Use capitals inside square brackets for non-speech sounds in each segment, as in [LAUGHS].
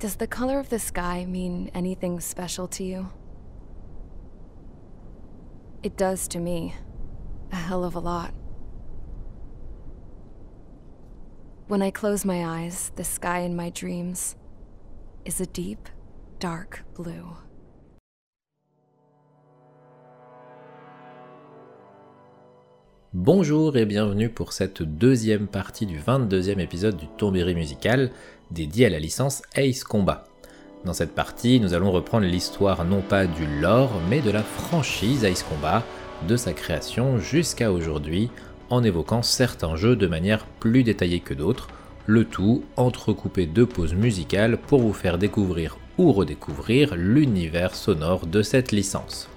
Does the color of the sky mean anything special to you? It does to me. A hell of a lot. When I close my eyes, the sky in my dreams is a deep, dark blue. Bonjour et bienvenue pour cette deuxième partie du 22e épisode du Tombéry musical dédié à la licence Ace Combat. Dans cette partie, nous allons reprendre l'histoire non pas du lore, mais de la franchise Ace Combat, de sa création jusqu'à aujourd'hui, en évoquant certains jeux de manière plus détaillée que d'autres, le tout entrecoupé de pauses musicales pour vous faire découvrir ou redécouvrir l'univers sonore de cette licence.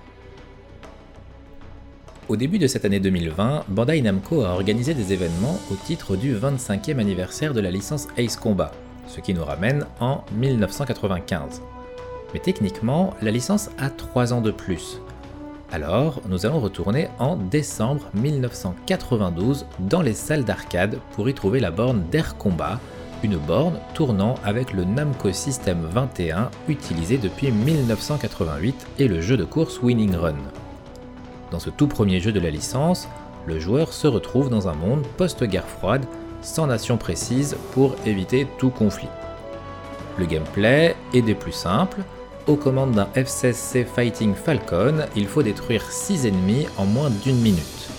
Au début de cette année 2020, Bandai Namco a organisé des événements au titre du 25e anniversaire de la licence Ace Combat, ce qui nous ramène en 1995. Mais techniquement, la licence a 3 ans de plus. Alors, nous allons retourner en décembre 1992 dans les salles d'arcade pour y trouver la borne d'Air Combat, une borne tournant avec le Namco System 21 utilisé depuis 1988 et le jeu de course Winning Run. Dans ce tout premier jeu de la licence, le joueur se retrouve dans un monde post-guerre froide, sans nation précise pour éviter tout conflit. Le gameplay est des plus simples. Aux commandes d'un F-16C Fighting Falcon, il faut détruire 6 ennemis en moins d'une minute.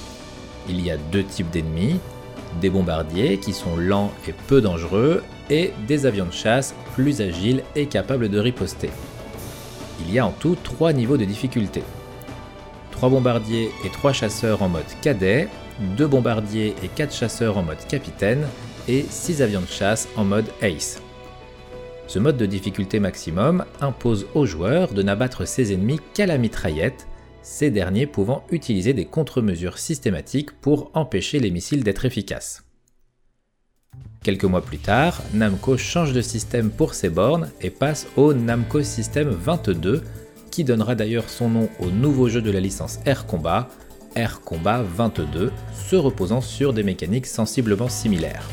Il y a deux types d'ennemis, des bombardiers qui sont lents et peu dangereux, et des avions de chasse plus agiles et capables de riposter. Il y a en tout 3 niveaux de difficulté. 3 bombardiers et 3 chasseurs en mode cadet, 2 bombardiers et 4 chasseurs en mode capitaine, et 6 avions de chasse en mode ace. Ce mode de difficulté maximum impose aux joueurs de n'abattre ses ennemis qu'à la mitraillette, ces derniers pouvant utiliser des contre-mesures systématiques pour empêcher les missiles d'être efficaces. Quelques mois plus tard, Namco change de système pour ses bornes et passe au Namco System 22 qui donnera d'ailleurs son nom au nouveau jeu de la licence Air Combat, Air Combat 22, se reposant sur des mécaniques sensiblement similaires.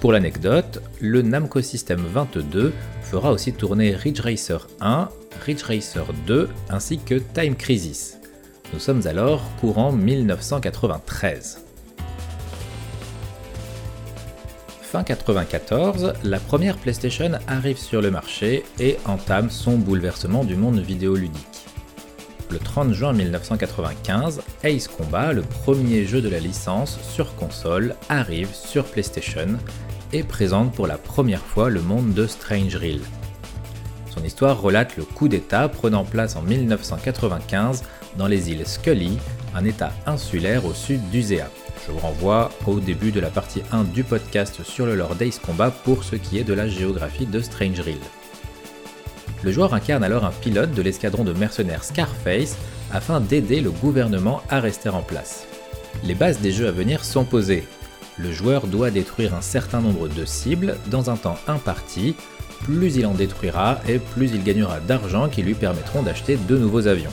Pour l'anecdote, le Namco System 22 fera aussi tourner Ridge Racer 1, Ridge Racer 2 ainsi que Time Crisis. Nous sommes alors courant 1993. fin 94, la première PlayStation arrive sur le marché et entame son bouleversement du monde vidéoludique. Le 30 juin 1995, Ace Combat, le premier jeu de la licence sur console, arrive sur PlayStation et présente pour la première fois le monde de Strange Reel. Son histoire relate le coup d'État prenant place en 1995 dans les îles Scully, un État insulaire au sud d'Usea. Je vous renvoie au début de la partie 1 du podcast sur le lore d'Ace Combat pour ce qui est de la géographie de Strange Reel. Le joueur incarne alors un pilote de l'escadron de mercenaires Scarface afin d'aider le gouvernement à rester en place. Les bases des jeux à venir sont posées. Le joueur doit détruire un certain nombre de cibles dans un temps imparti, plus il en détruira et plus il gagnera d'argent qui lui permettront d'acheter de nouveaux avions.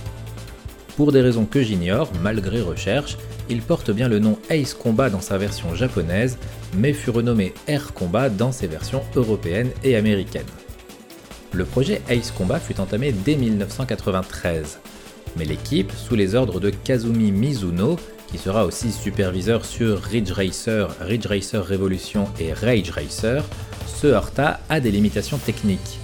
Pour des raisons que j'ignore, malgré recherche, il porte bien le nom Ace Combat dans sa version japonaise, mais fut renommé Air Combat dans ses versions européennes et américaines. Le projet Ace Combat fut entamé dès 1993, mais l'équipe, sous les ordres de Kazumi Mizuno, qui sera aussi superviseur sur Ridge Racer, Ridge Racer Revolution et Rage Racer, se heurta à des limitations techniques.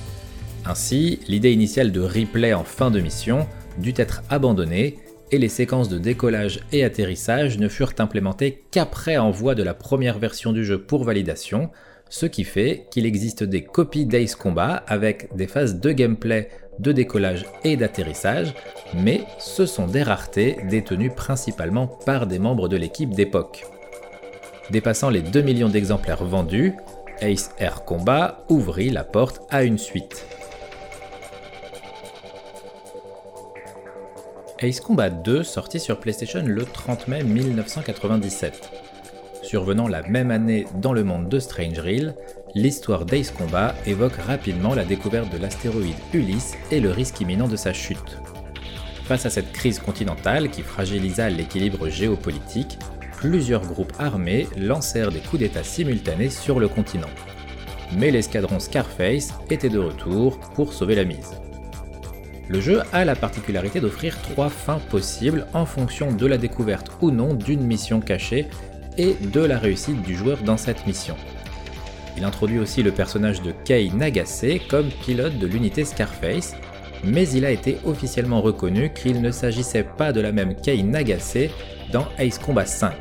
Ainsi, l'idée initiale de replay en fin de mission dut être abandonnée et les séquences de décollage et atterrissage ne furent implémentées qu'après envoi de la première version du jeu pour validation, ce qui fait qu'il existe des copies d'Ace Combat avec des phases de gameplay de décollage et d'atterrissage, mais ce sont des raretés détenues principalement par des membres de l'équipe d'époque. Dépassant les 2 millions d'exemplaires vendus, Ace Air Combat ouvrit la porte à une suite. Ace Combat 2 sortit sur PlayStation le 30 mai 1997. Survenant la même année dans le monde de Strange Reel, l'histoire d'Ace Combat évoque rapidement la découverte de l'astéroïde Ulysse et le risque imminent de sa chute. Face à cette crise continentale qui fragilisa l'équilibre géopolitique, plusieurs groupes armés lancèrent des coups d'État simultanés sur le continent. mais l'escadron Scarface était de retour pour sauver la mise. Le jeu a la particularité d'offrir trois fins possibles en fonction de la découverte ou non d'une mission cachée et de la réussite du joueur dans cette mission. Il introduit aussi le personnage de Kei Nagase comme pilote de l'unité Scarface, mais il a été officiellement reconnu qu'il ne s'agissait pas de la même Kei Nagase dans Ace Combat 5.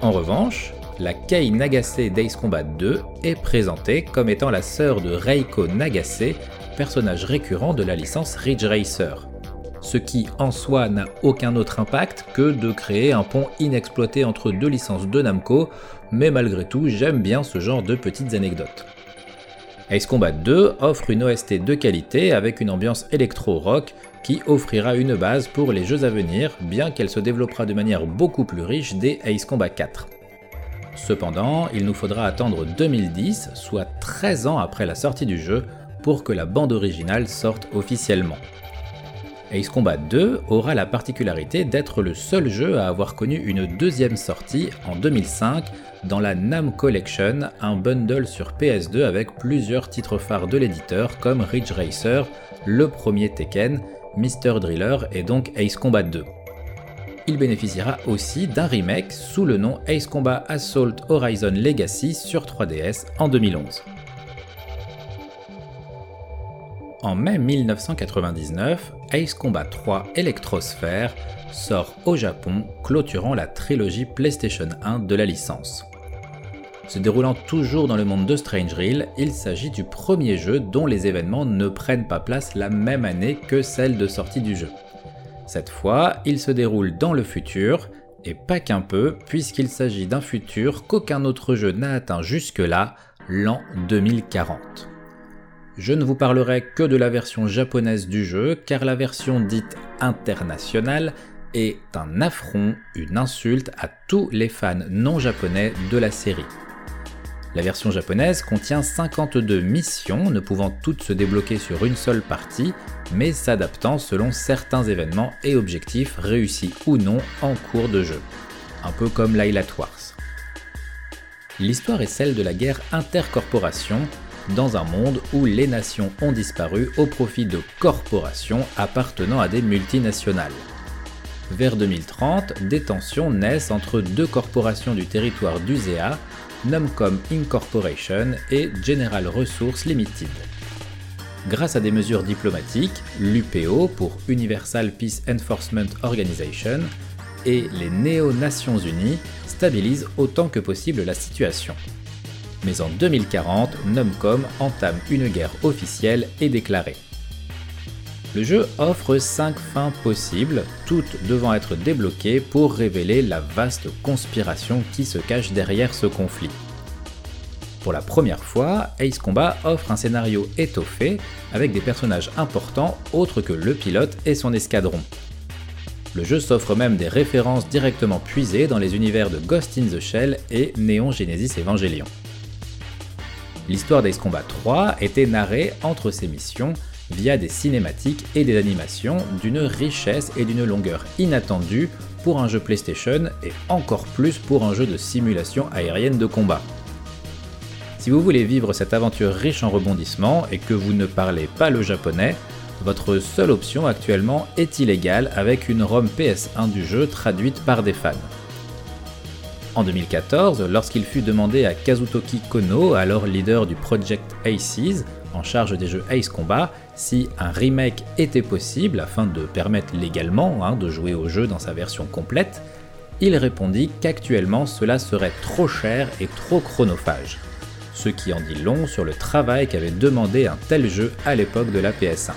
En revanche, la Kei Nagase d'Ace Combat 2 est présentée comme étant la sœur de Reiko Nagase, personnage récurrent de la licence Ridge Racer. Ce qui en soi n'a aucun autre impact que de créer un pont inexploité entre deux licences de Namco, mais malgré tout j'aime bien ce genre de petites anecdotes. Ace Combat 2 offre une OST de qualité avec une ambiance électro-rock qui offrira une base pour les jeux à venir, bien qu'elle se développera de manière beaucoup plus riche dès Ace Combat 4. Cependant, il nous faudra attendre 2010, soit 13 ans après la sortie du jeu, pour que la bande originale sorte officiellement. Ace Combat 2 aura la particularité d'être le seul jeu à avoir connu une deuxième sortie en 2005 dans la NAM Collection, un bundle sur PS2 avec plusieurs titres phares de l'éditeur comme Ridge Racer, le premier Tekken, Mr. Driller et donc Ace Combat 2. Il bénéficiera aussi d'un remake sous le nom Ace Combat Assault Horizon Legacy sur 3DS en 2011. En mai 1999, Ace Combat 3 Electrosphere sort au Japon, clôturant la trilogie PlayStation 1 de la licence. Se déroulant toujours dans le monde de Strange Reel, il s'agit du premier jeu dont les événements ne prennent pas place la même année que celle de sortie du jeu. Cette fois, il se déroule dans le futur, et pas qu'un peu, puisqu'il s'agit d'un futur qu'aucun autre jeu n'a atteint jusque-là, l'an 2040. Je ne vous parlerai que de la version japonaise du jeu, car la version dite internationale est un affront, une insulte à tous les fans non japonais de la série. La version japonaise contient 52 missions, ne pouvant toutes se débloquer sur une seule partie, mais s'adaptant selon certains événements et objectifs réussis ou non en cours de jeu. Un peu comme Lilat Wars. L'histoire est celle de la guerre intercorporation dans un monde où les nations ont disparu au profit de corporations appartenant à des multinationales. Vers 2030, des tensions naissent entre deux corporations du territoire d'USEA, Numcom Incorporation et General Resources Limited. Grâce à des mesures diplomatiques, l'UPO pour Universal Peace Enforcement Organization et les Néo-Nations Unies stabilisent autant que possible la situation mais en 2040, Numcom entame une guerre officielle et déclarée. Le jeu offre 5 fins possibles, toutes devant être débloquées pour révéler la vaste conspiration qui se cache derrière ce conflit. Pour la première fois, Ace Combat offre un scénario étoffé avec des personnages importants autres que le pilote et son escadron. Le jeu s'offre même des références directement puisées dans les univers de Ghost in the Shell et Neon Genesis Evangelion. L'histoire d'Ace Combat 3 était narrée entre ces missions via des cinématiques et des animations d'une richesse et d'une longueur inattendue pour un jeu PlayStation et encore plus pour un jeu de simulation aérienne de combat. Si vous voulez vivre cette aventure riche en rebondissements et que vous ne parlez pas le japonais, votre seule option actuellement est illégale avec une ROM PS1 du jeu traduite par des fans. En 2014, lorsqu'il fut demandé à Kazutoki Kono, alors leader du Project Aces, en charge des jeux Ace Combat, si un remake était possible afin de permettre légalement hein, de jouer au jeu dans sa version complète, il répondit qu'actuellement cela serait trop cher et trop chronophage. Ce qui en dit long sur le travail qu'avait demandé un tel jeu à l'époque de la PS1.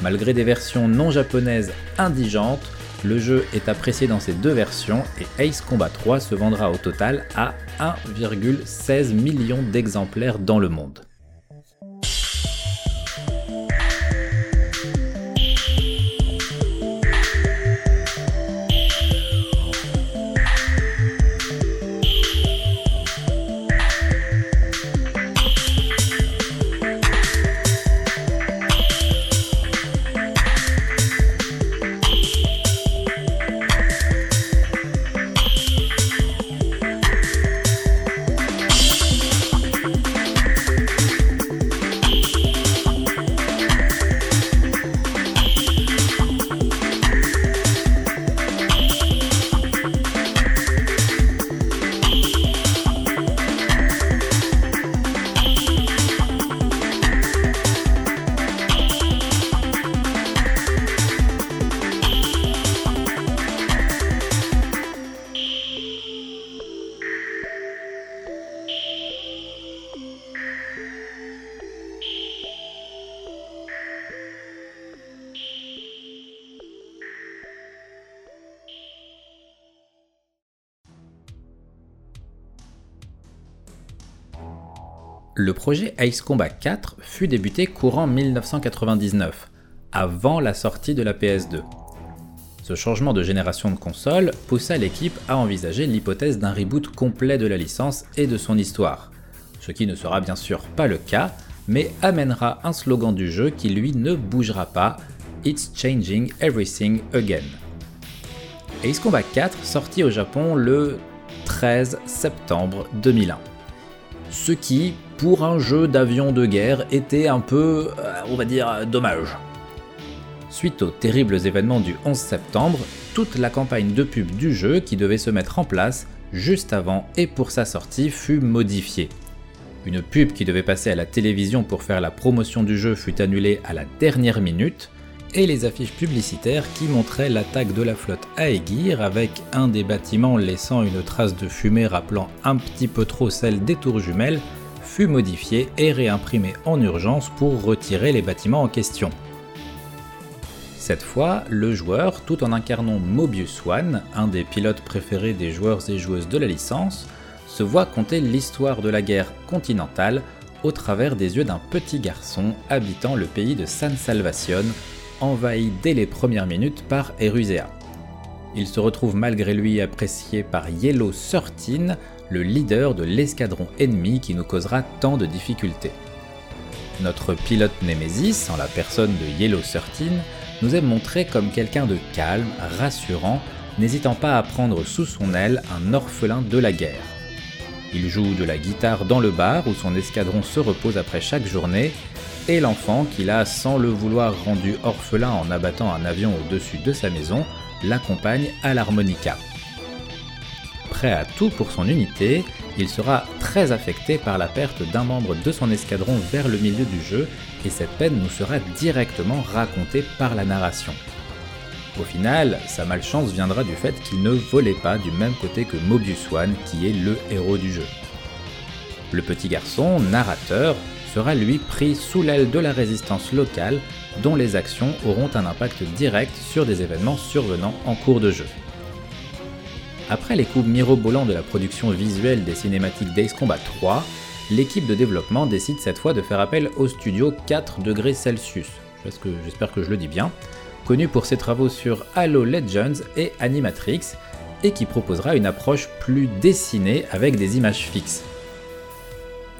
Malgré des versions non japonaises indigentes, le jeu est apprécié dans ces deux versions et Ace Combat 3 se vendra au total à 1,16 million d'exemplaires dans le monde. Projet Ace Combat 4 fut débuté courant 1999, avant la sortie de la PS2. Ce changement de génération de console poussa l'équipe à envisager l'hypothèse d'un reboot complet de la licence et de son histoire, ce qui ne sera bien sûr pas le cas, mais amènera un slogan du jeu qui lui ne bougera pas, It's Changing Everything Again. Ace Combat 4 sortit au Japon le 13 septembre 2001. Ce qui, pour un jeu d'avion de guerre, était un peu, euh, on va dire, dommage. Suite aux terribles événements du 11 septembre, toute la campagne de pub du jeu qui devait se mettre en place juste avant et pour sa sortie fut modifiée. Une pub qui devait passer à la télévision pour faire la promotion du jeu fut annulée à la dernière minute, et les affiches publicitaires qui montraient l'attaque de la flotte à Aegir avec un des bâtiments laissant une trace de fumée rappelant un petit peu trop celle des tours jumelles fut modifiée et réimprimée en urgence pour retirer les bâtiments en question. Cette fois, le joueur, tout en incarnant Mobius One, un des pilotes préférés des joueurs et joueuses de la licence, se voit conter l'histoire de la guerre continentale au travers des yeux d'un petit garçon habitant le pays de San Salvation, envahi dès les premières minutes par Erusea. Il se retrouve malgré lui apprécié par Yellow 13, le leader de l'escadron ennemi qui nous causera tant de difficultés. Notre pilote Nemesis, en la personne de Yellow 13, nous est montré comme quelqu'un de calme, rassurant, n'hésitant pas à prendre sous son aile un orphelin de la guerre. Il joue de la guitare dans le bar où son escadron se repose après chaque journée, et l'enfant qu'il a sans le vouloir rendu orphelin en abattant un avion au-dessus de sa maison l'accompagne à l'harmonica. Prêt à tout pour son unité, il sera très affecté par la perte d'un membre de son escadron vers le milieu du jeu et cette peine nous sera directement racontée par la narration. Au final, sa malchance viendra du fait qu'il ne volait pas du même côté que Mobius One qui est le héros du jeu. Le petit garçon, narrateur, sera lui pris sous l'aile de la résistance locale dont les actions auront un impact direct sur des événements survenant en cours de jeu. Après les coups mirobolants de la production visuelle des cinématiques Days Combat 3, l'équipe de développement décide cette fois de faire appel au studio 4 degrés Celsius, j'espère que je le dis bien, connu pour ses travaux sur Halo Legends et Animatrix, et qui proposera une approche plus dessinée avec des images fixes.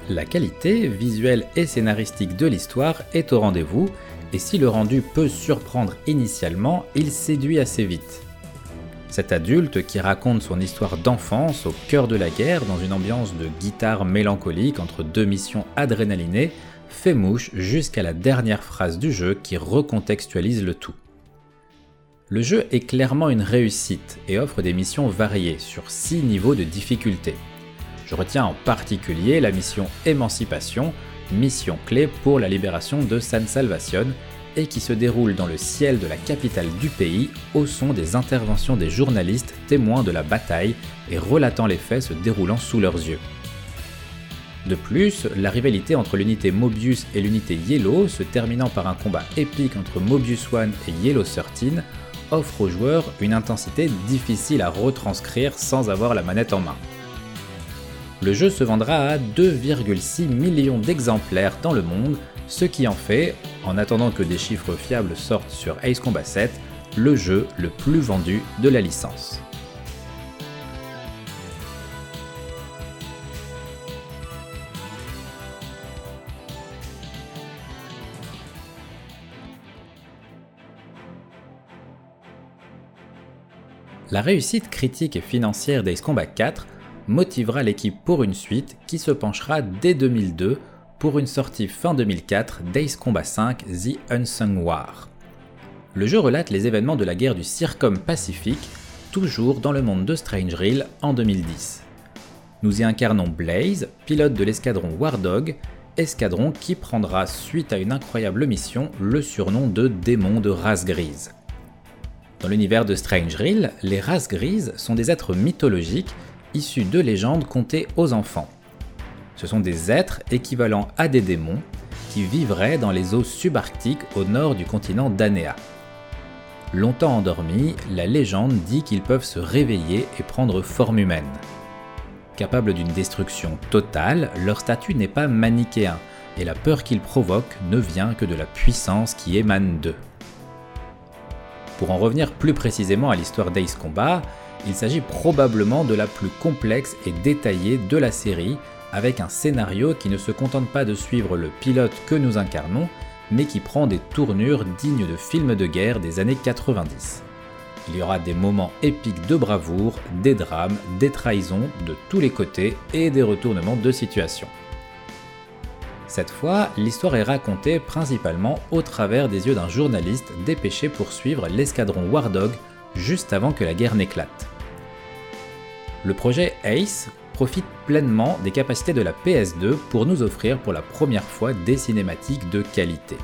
La qualité visuelle et scénaristique de l'histoire est au rendez-vous, et si le rendu peut surprendre initialement, il séduit assez vite. Cet adulte qui raconte son histoire d'enfance au cœur de la guerre dans une ambiance de guitare mélancolique entre deux missions adrénalinées fait mouche jusqu'à la dernière phrase du jeu qui recontextualise le tout. Le jeu est clairement une réussite et offre des missions variées sur 6 niveaux de difficulté. Je retiens en particulier la mission Émancipation, mission clé pour la libération de San Salvation et qui se déroule dans le ciel de la capitale du pays au son des interventions des journalistes témoins de la bataille et relatant les faits se déroulant sous leurs yeux. De plus, la rivalité entre l'unité Mobius et l'unité Yellow, se terminant par un combat épique entre Mobius One et Yellow 13, offre aux joueurs une intensité difficile à retranscrire sans avoir la manette en main. Le jeu se vendra à 2,6 millions d'exemplaires dans le monde, ce qui en fait, en attendant que des chiffres fiables sortent sur Ace Combat 7, le jeu le plus vendu de la licence. La réussite critique et financière d'Ace Combat 4 motivera l'équipe pour une suite qui se penchera dès 2002 pour une sortie fin 2004 d'Ace Combat 5 The Unsung War. Le jeu relate les événements de la guerre du Circum Pacifique, toujours dans le monde de Strange Reel en 2010. Nous y incarnons Blaze, pilote de l'escadron War Dog, escadron qui prendra suite à une incroyable mission le surnom de démon de race grise. Dans l'univers de Strange Reel, les races grises sont des êtres mythologiques issus de légendes contées aux enfants. Ce sont des êtres équivalents à des démons qui vivraient dans les eaux subarctiques au nord du continent d'Anéa. Longtemps endormis, la légende dit qu'ils peuvent se réveiller et prendre forme humaine. Capable d'une destruction totale, leur statut n'est pas manichéen, et la peur qu'ils provoquent ne vient que de la puissance qui émane d'eux. Pour en revenir plus précisément à l'histoire d'Ace Combat, il s'agit probablement de la plus complexe et détaillée de la série, avec un scénario qui ne se contente pas de suivre le pilote que nous incarnons, mais qui prend des tournures dignes de films de guerre des années 90. Il y aura des moments épiques de bravoure, des drames, des trahisons de tous les côtés et des retournements de situation. Cette fois, l'histoire est racontée principalement au travers des yeux d'un journaliste dépêché pour suivre l'escadron War Dog juste avant que la guerre n'éclate. Le projet ACE profite pleinement des capacités de la PS2 pour nous offrir pour la première fois des cinématiques de qualité.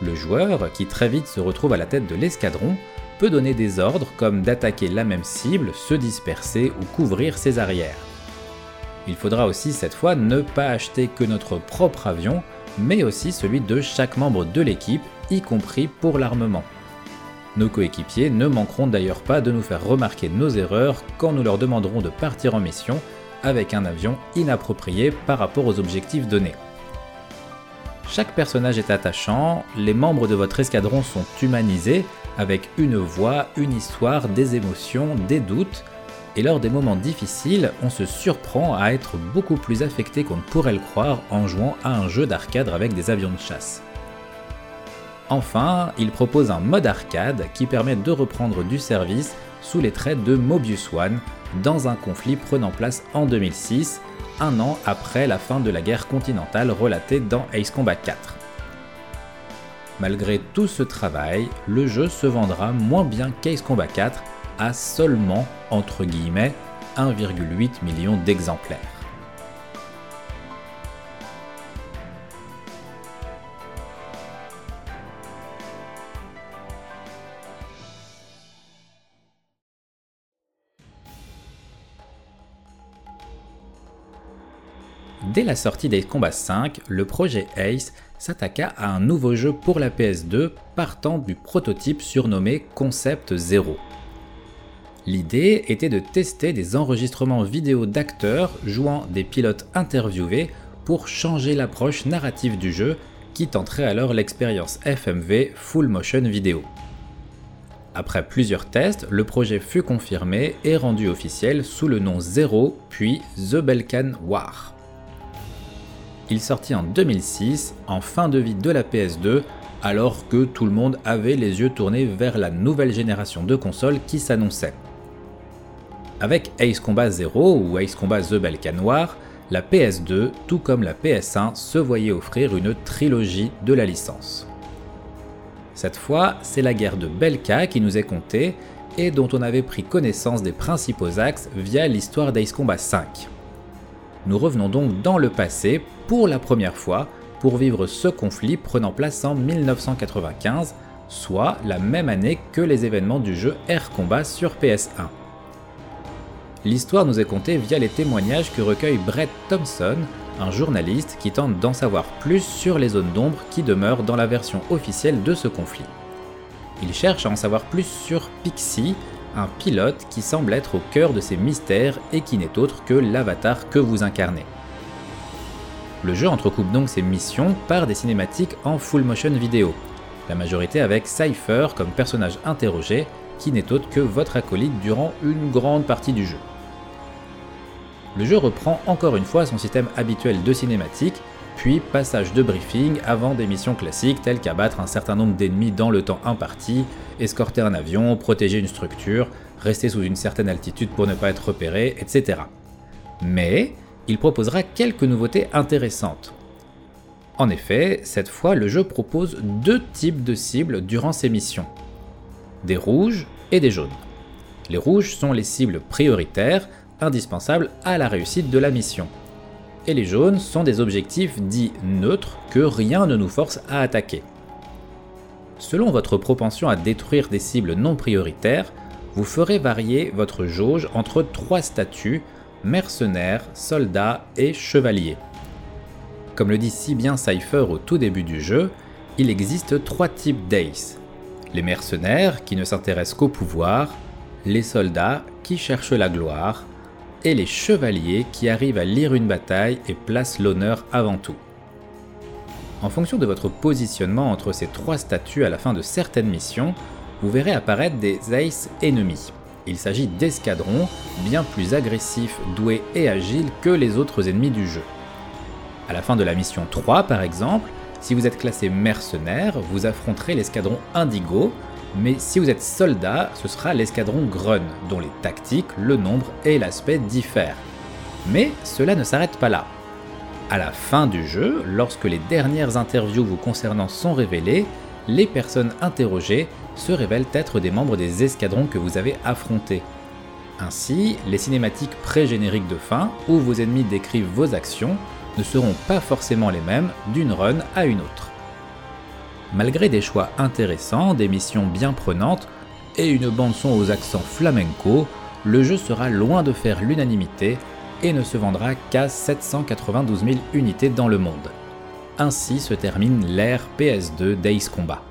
Le joueur, qui très vite se retrouve à la tête de l'escadron, peut donner des ordres comme d'attaquer la même cible, se disperser ou couvrir ses arrières. Il faudra aussi cette fois ne pas acheter que notre propre avion, mais aussi celui de chaque membre de l'équipe, y compris pour l'armement. Nos coéquipiers ne manqueront d'ailleurs pas de nous faire remarquer nos erreurs quand nous leur demanderons de partir en mission avec un avion inapproprié par rapport aux objectifs donnés. Chaque personnage est attachant, les membres de votre escadron sont humanisés avec une voix, une histoire, des émotions, des doutes, et lors des moments difficiles, on se surprend à être beaucoup plus affecté qu'on ne pourrait le croire en jouant à un jeu d'arcade avec des avions de chasse. Enfin, il propose un mode arcade qui permet de reprendre du service sous les traits de Mobius One dans un conflit prenant place en 2006, un an après la fin de la guerre continentale relatée dans Ace Combat 4. Malgré tout ce travail, le jeu se vendra moins bien qu'Ace Combat 4 à seulement, entre guillemets, 1,8 million d'exemplaires. Dès la sortie d'Ace Combat 5, le projet Ace s'attaqua à un nouveau jeu pour la PS2 partant du prototype surnommé Concept 0. L'idée était de tester des enregistrements vidéo d'acteurs jouant des pilotes interviewés pour changer l'approche narrative du jeu qui tenterait alors l'expérience FMV Full Motion Video. Après plusieurs tests, le projet fut confirmé et rendu officiel sous le nom Zero puis The Balkan War. Il sortit en 2006, en fin de vie de la PS2, alors que tout le monde avait les yeux tournés vers la nouvelle génération de consoles qui s'annonçait. Avec Ace Combat 0 ou Ace Combat The Balkan War, la PS2, tout comme la PS1, se voyait offrir une trilogie de la licence. Cette fois, c'est la guerre de Belka qui nous est contée et dont on avait pris connaissance des principaux axes via l'histoire d'Ace Combat 5. Nous revenons donc dans le passé pour la première fois pour vivre ce conflit prenant place en 1995, soit la même année que les événements du jeu Air Combat sur PS1 l'histoire nous est contée via les témoignages que recueille Brett Thompson, un journaliste qui tente d'en savoir plus sur les zones d'ombre qui demeurent dans la version officielle de ce conflit. Il cherche à en savoir plus sur Pixie, un pilote qui semble être au cœur de ces mystères et qui n'est autre que l'avatar que vous incarnez. Le jeu entrecoupe donc ses missions par des cinématiques en full motion vidéo, la majorité avec Cypher comme personnage interrogé, qui n'est autre que votre acolyte durant une grande partie du jeu le jeu reprend encore une fois son système habituel de cinématique, puis passage de briefing avant des missions classiques telles qu'abattre un certain nombre d'ennemis dans le temps imparti, escorter un avion, protéger une structure, rester sous une certaine altitude pour ne pas être repéré, etc. Mais il proposera quelques nouveautés intéressantes. En effet, cette fois, le jeu propose deux types de cibles durant ses missions. Des rouges et des jaunes. Les rouges sont les cibles prioritaires, indispensables à la réussite de la mission. Et les jaunes sont des objectifs dits neutres que rien ne nous force à attaquer. Selon votre propension à détruire des cibles non prioritaires, vous ferez varier votre jauge entre trois statuts, mercenaires, soldats et chevaliers. Comme le dit si bien Cypher au tout début du jeu, il existe trois types d'ace. Les mercenaires qui ne s'intéressent qu'au pouvoir, les soldats qui cherchent la gloire, et les chevaliers qui arrivent à lire une bataille et placent l'honneur avant tout. En fonction de votre positionnement entre ces trois statuts à la fin de certaines missions, vous verrez apparaître des aces ennemis. Il s'agit d'escadrons bien plus agressifs, doués et agiles que les autres ennemis du jeu. À la fin de la mission 3 par exemple, si vous êtes classé mercenaire, vous affronterez l'escadron Indigo, mais si vous êtes soldat, ce sera l'escadron Grun, dont les tactiques, le nombre et l'aspect diffèrent. Mais cela ne s'arrête pas là. À la fin du jeu, lorsque les dernières interviews vous concernant sont révélées, les personnes interrogées se révèlent être des membres des escadrons que vous avez affrontés. Ainsi, les cinématiques pré-génériques de fin, où vos ennemis décrivent vos actions, ne seront pas forcément les mêmes d'une run à une autre. Malgré des choix intéressants, des missions bien prenantes et une bande-son aux accents flamenco, le jeu sera loin de faire l'unanimité et ne se vendra qu'à 792 000 unités dans le monde. Ainsi se termine l'ère PS2 Days Combat.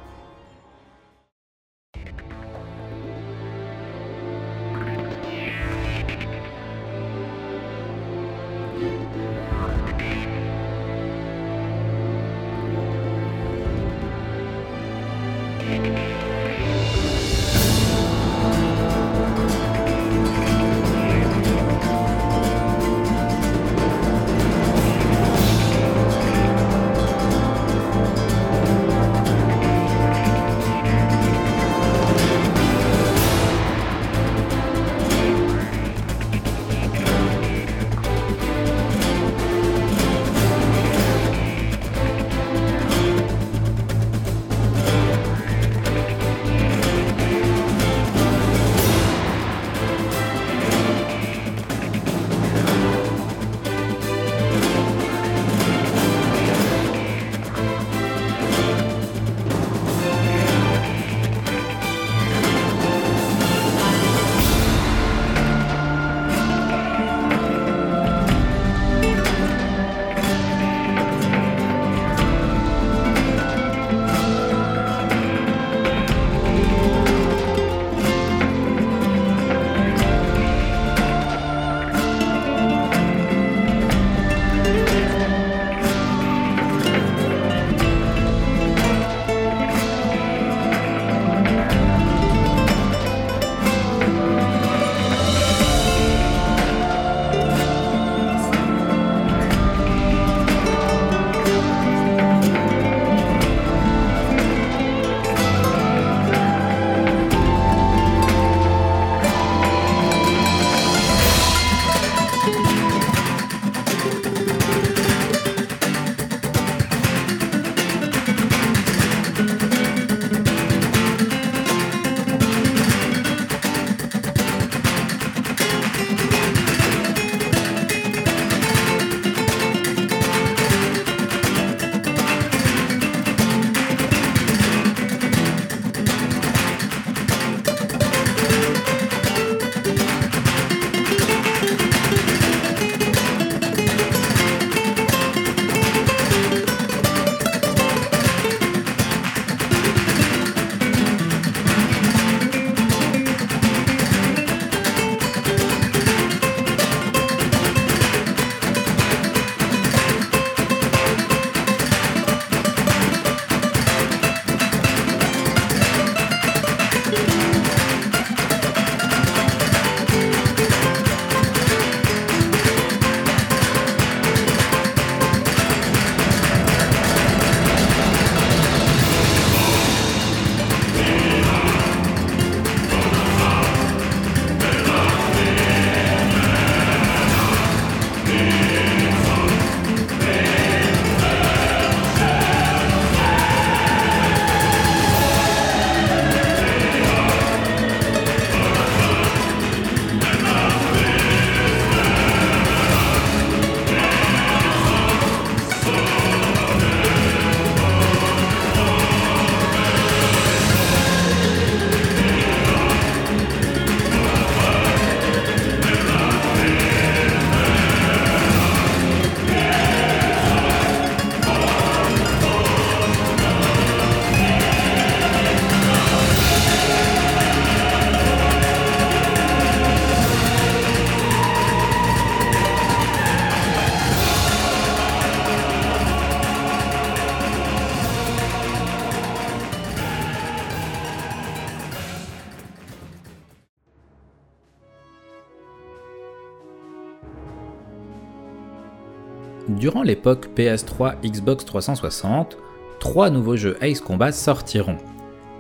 Durant l'époque PS3 Xbox 360, trois nouveaux jeux Ace Combat sortiront.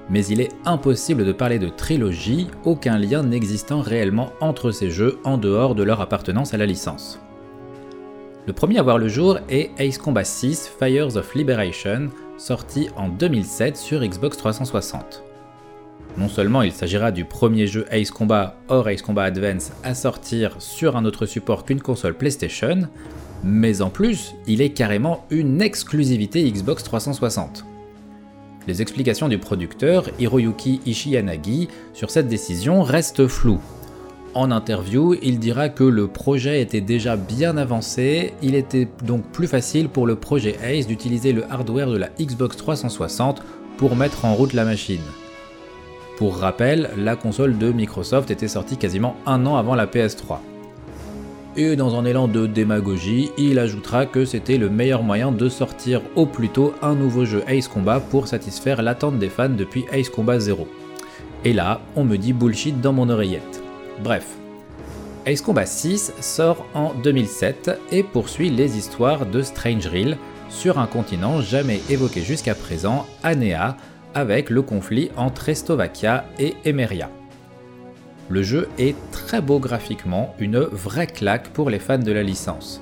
Mais il est impossible de parler de trilogie, aucun lien n'existant réellement entre ces jeux en dehors de leur appartenance à la licence. Le premier à voir le jour est Ace Combat 6 Fires of Liberation, sorti en 2007 sur Xbox 360. Non seulement il s'agira du premier jeu Ace Combat hors Ace Combat Advance à sortir sur un autre support qu'une console PlayStation, mais en plus, il est carrément une exclusivité Xbox 360. Les explications du producteur Hiroyuki Ishiyanagi sur cette décision restent floues. En interview, il dira que le projet était déjà bien avancé, il était donc plus facile pour le projet Ace d'utiliser le hardware de la Xbox 360 pour mettre en route la machine. Pour rappel, la console de Microsoft était sortie quasiment un an avant la PS3. Et dans un élan de démagogie, il ajoutera que c'était le meilleur moyen de sortir au plus tôt un nouveau jeu Ace Combat pour satisfaire l'attente des fans depuis Ace Combat 0. Et là, on me dit bullshit dans mon oreillette. Bref, Ace Combat 6 sort en 2007 et poursuit les histoires de Strange Reel sur un continent jamais évoqué jusqu'à présent, Anéa, avec le conflit entre Estovakia et Emeria. Le jeu est très beau graphiquement, une vraie claque pour les fans de la licence.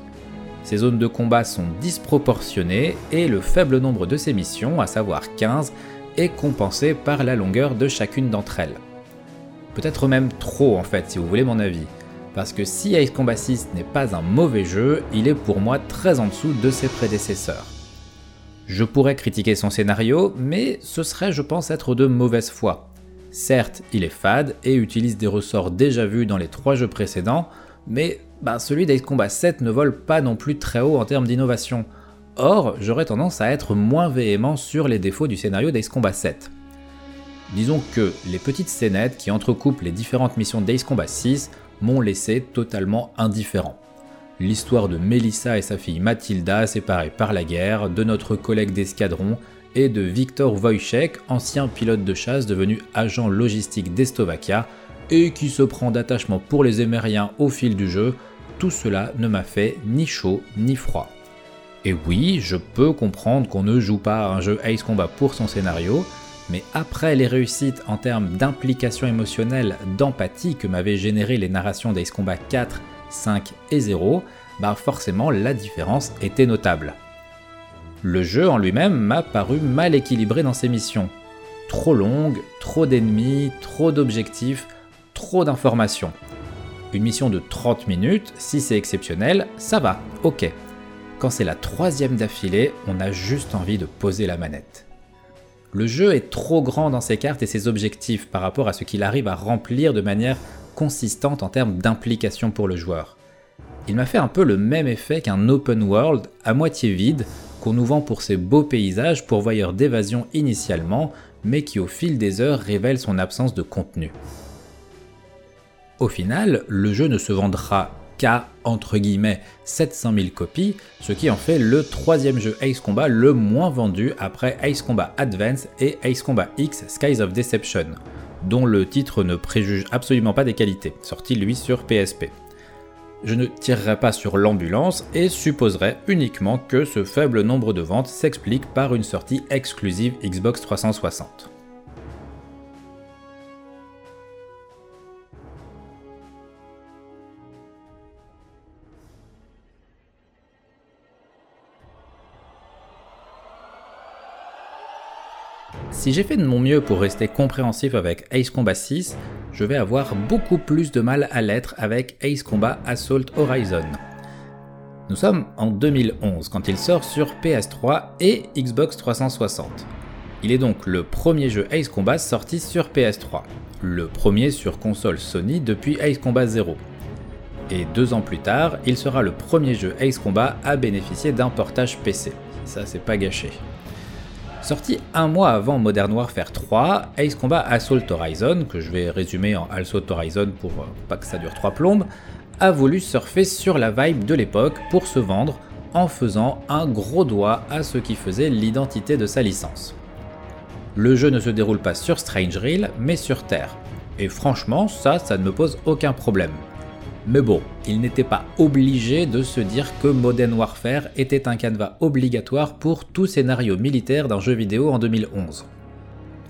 Ses zones de combat sont disproportionnées et le faible nombre de ses missions, à savoir 15, est compensé par la longueur de chacune d'entre elles. Peut-être même trop en fait, si vous voulez mon avis. Parce que si Ace Combat 6 n'est pas un mauvais jeu, il est pour moi très en dessous de ses prédécesseurs. Je pourrais critiquer son scénario, mais ce serait je pense être de mauvaise foi. Certes, il est fade et utilise des ressorts déjà vus dans les trois jeux précédents, mais bah, celui d'Ace Combat 7 ne vole pas non plus très haut en termes d'innovation. Or, j'aurais tendance à être moins véhément sur les défauts du scénario d'Ace Combat 7. Disons que les petites scénettes qui entrecoupent les différentes missions d'Ace Combat 6 m'ont laissé totalement indifférent. L'histoire de Melissa et sa fille Mathilda séparées par la guerre, de notre collègue d'escadron et de Viktor Wojciech, ancien pilote de chasse devenu agent logistique d'Estovakia et qui se prend d'attachement pour les Émériens au fil du jeu, tout cela ne m'a fait ni chaud ni froid. Et oui, je peux comprendre qu'on ne joue pas à un jeu Ace Combat pour son scénario, mais après les réussites en termes d'implication émotionnelle, d'empathie que m'avaient généré les narrations d'Ace Combat 4, 5 et 0, bah forcément la différence était notable. Le jeu en lui-même m'a paru mal équilibré dans ses missions. Trop longue, trop d'ennemis, trop d'objectifs, trop d'informations. Une mission de 30 minutes, si c'est exceptionnel, ça va, ok. Quand c'est la troisième d'affilée, on a juste envie de poser la manette. Le jeu est trop grand dans ses cartes et ses objectifs par rapport à ce qu'il arrive à remplir de manière consistante en termes d'implication pour le joueur. Il m'a fait un peu le même effet qu'un open world à moitié vide qu'on nous vend pour ses beaux paysages pourvoyeurs d'évasion initialement, mais qui au fil des heures révèle son absence de contenu. Au final, le jeu ne se vendra qu'à entre guillemets 700 000 copies, ce qui en fait le troisième jeu Ace Combat le moins vendu après Ace Combat Advance et Ace Combat X Skies of Deception, dont le titre ne préjuge absolument pas des qualités, sorti lui sur PSP. Je ne tirerai pas sur l'ambulance et supposerai uniquement que ce faible nombre de ventes s'explique par une sortie exclusive Xbox 360. Si j'ai fait de mon mieux pour rester compréhensif avec Ace Combat 6, je vais avoir beaucoup plus de mal à l'être avec Ace Combat Assault Horizon. Nous sommes en 2011 quand il sort sur PS3 et Xbox 360. Il est donc le premier jeu Ace Combat sorti sur PS3, le premier sur console Sony depuis Ace Combat 0. Et deux ans plus tard, il sera le premier jeu Ace Combat à bénéficier d'un portage PC. Ça, c'est pas gâché. Sorti un mois avant Modern Warfare 3, Ace Combat Assault Horizon, que je vais résumer en Assault Horizon pour euh, pas que ça dure trois plombes, a voulu surfer sur la vibe de l'époque pour se vendre en faisant un gros doigt à ce qui faisait l'identité de sa licence. Le jeu ne se déroule pas sur Strange Reel, mais sur Terre. Et franchement, ça, ça ne me pose aucun problème. Mais bon, il n'était pas obligé de se dire que Modern Warfare était un canevas obligatoire pour tout scénario militaire d'un jeu vidéo en 2011.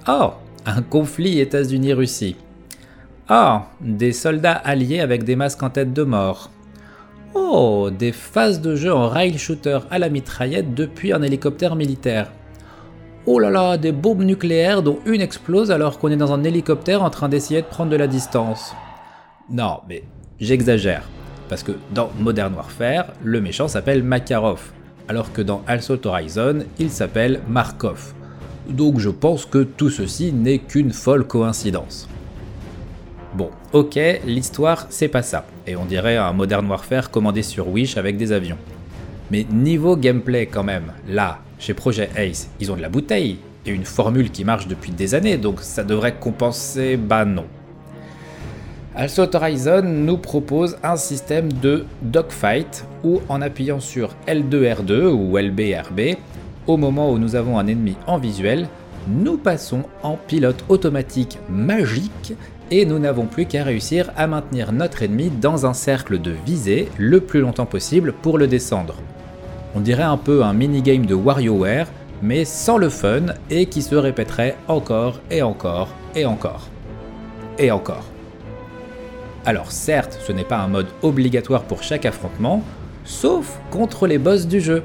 Oh, un conflit États-Unis-Russie. Oh, des soldats alliés avec des masques en tête de mort. Oh, des phases de jeu en rail shooter à la mitraillette depuis un hélicoptère militaire. Oh là là, des bombes nucléaires dont une explose alors qu'on est dans un hélicoptère en train d'essayer de prendre de la distance. Non, mais j'exagère. Parce que dans Modern Warfare, le méchant s'appelle Makarov, alors que dans Assault Horizon, il s'appelle Markov. Donc je pense que tout ceci n'est qu'une folle coïncidence. Bon, ok, l'histoire c'est pas ça, et on dirait un Modern Warfare commandé sur Wish avec des avions. Mais niveau gameplay quand même, là, chez Projet Ace, ils ont de la bouteille, et une formule qui marche depuis des années, donc ça devrait compenser, bah non. Assault Horizon nous propose un système de dogfight où en appuyant sur L2R2 ou LBRB, au moment où nous avons un ennemi en visuel, nous passons en pilote automatique magique et nous n'avons plus qu'à réussir à maintenir notre ennemi dans un cercle de visée le plus longtemps possible pour le descendre. On dirait un peu un minigame de WarioWare, mais sans le fun et qui se répéterait encore et encore et encore. Et encore. Alors certes, ce n'est pas un mode obligatoire pour chaque affrontement, sauf contre les boss du jeu,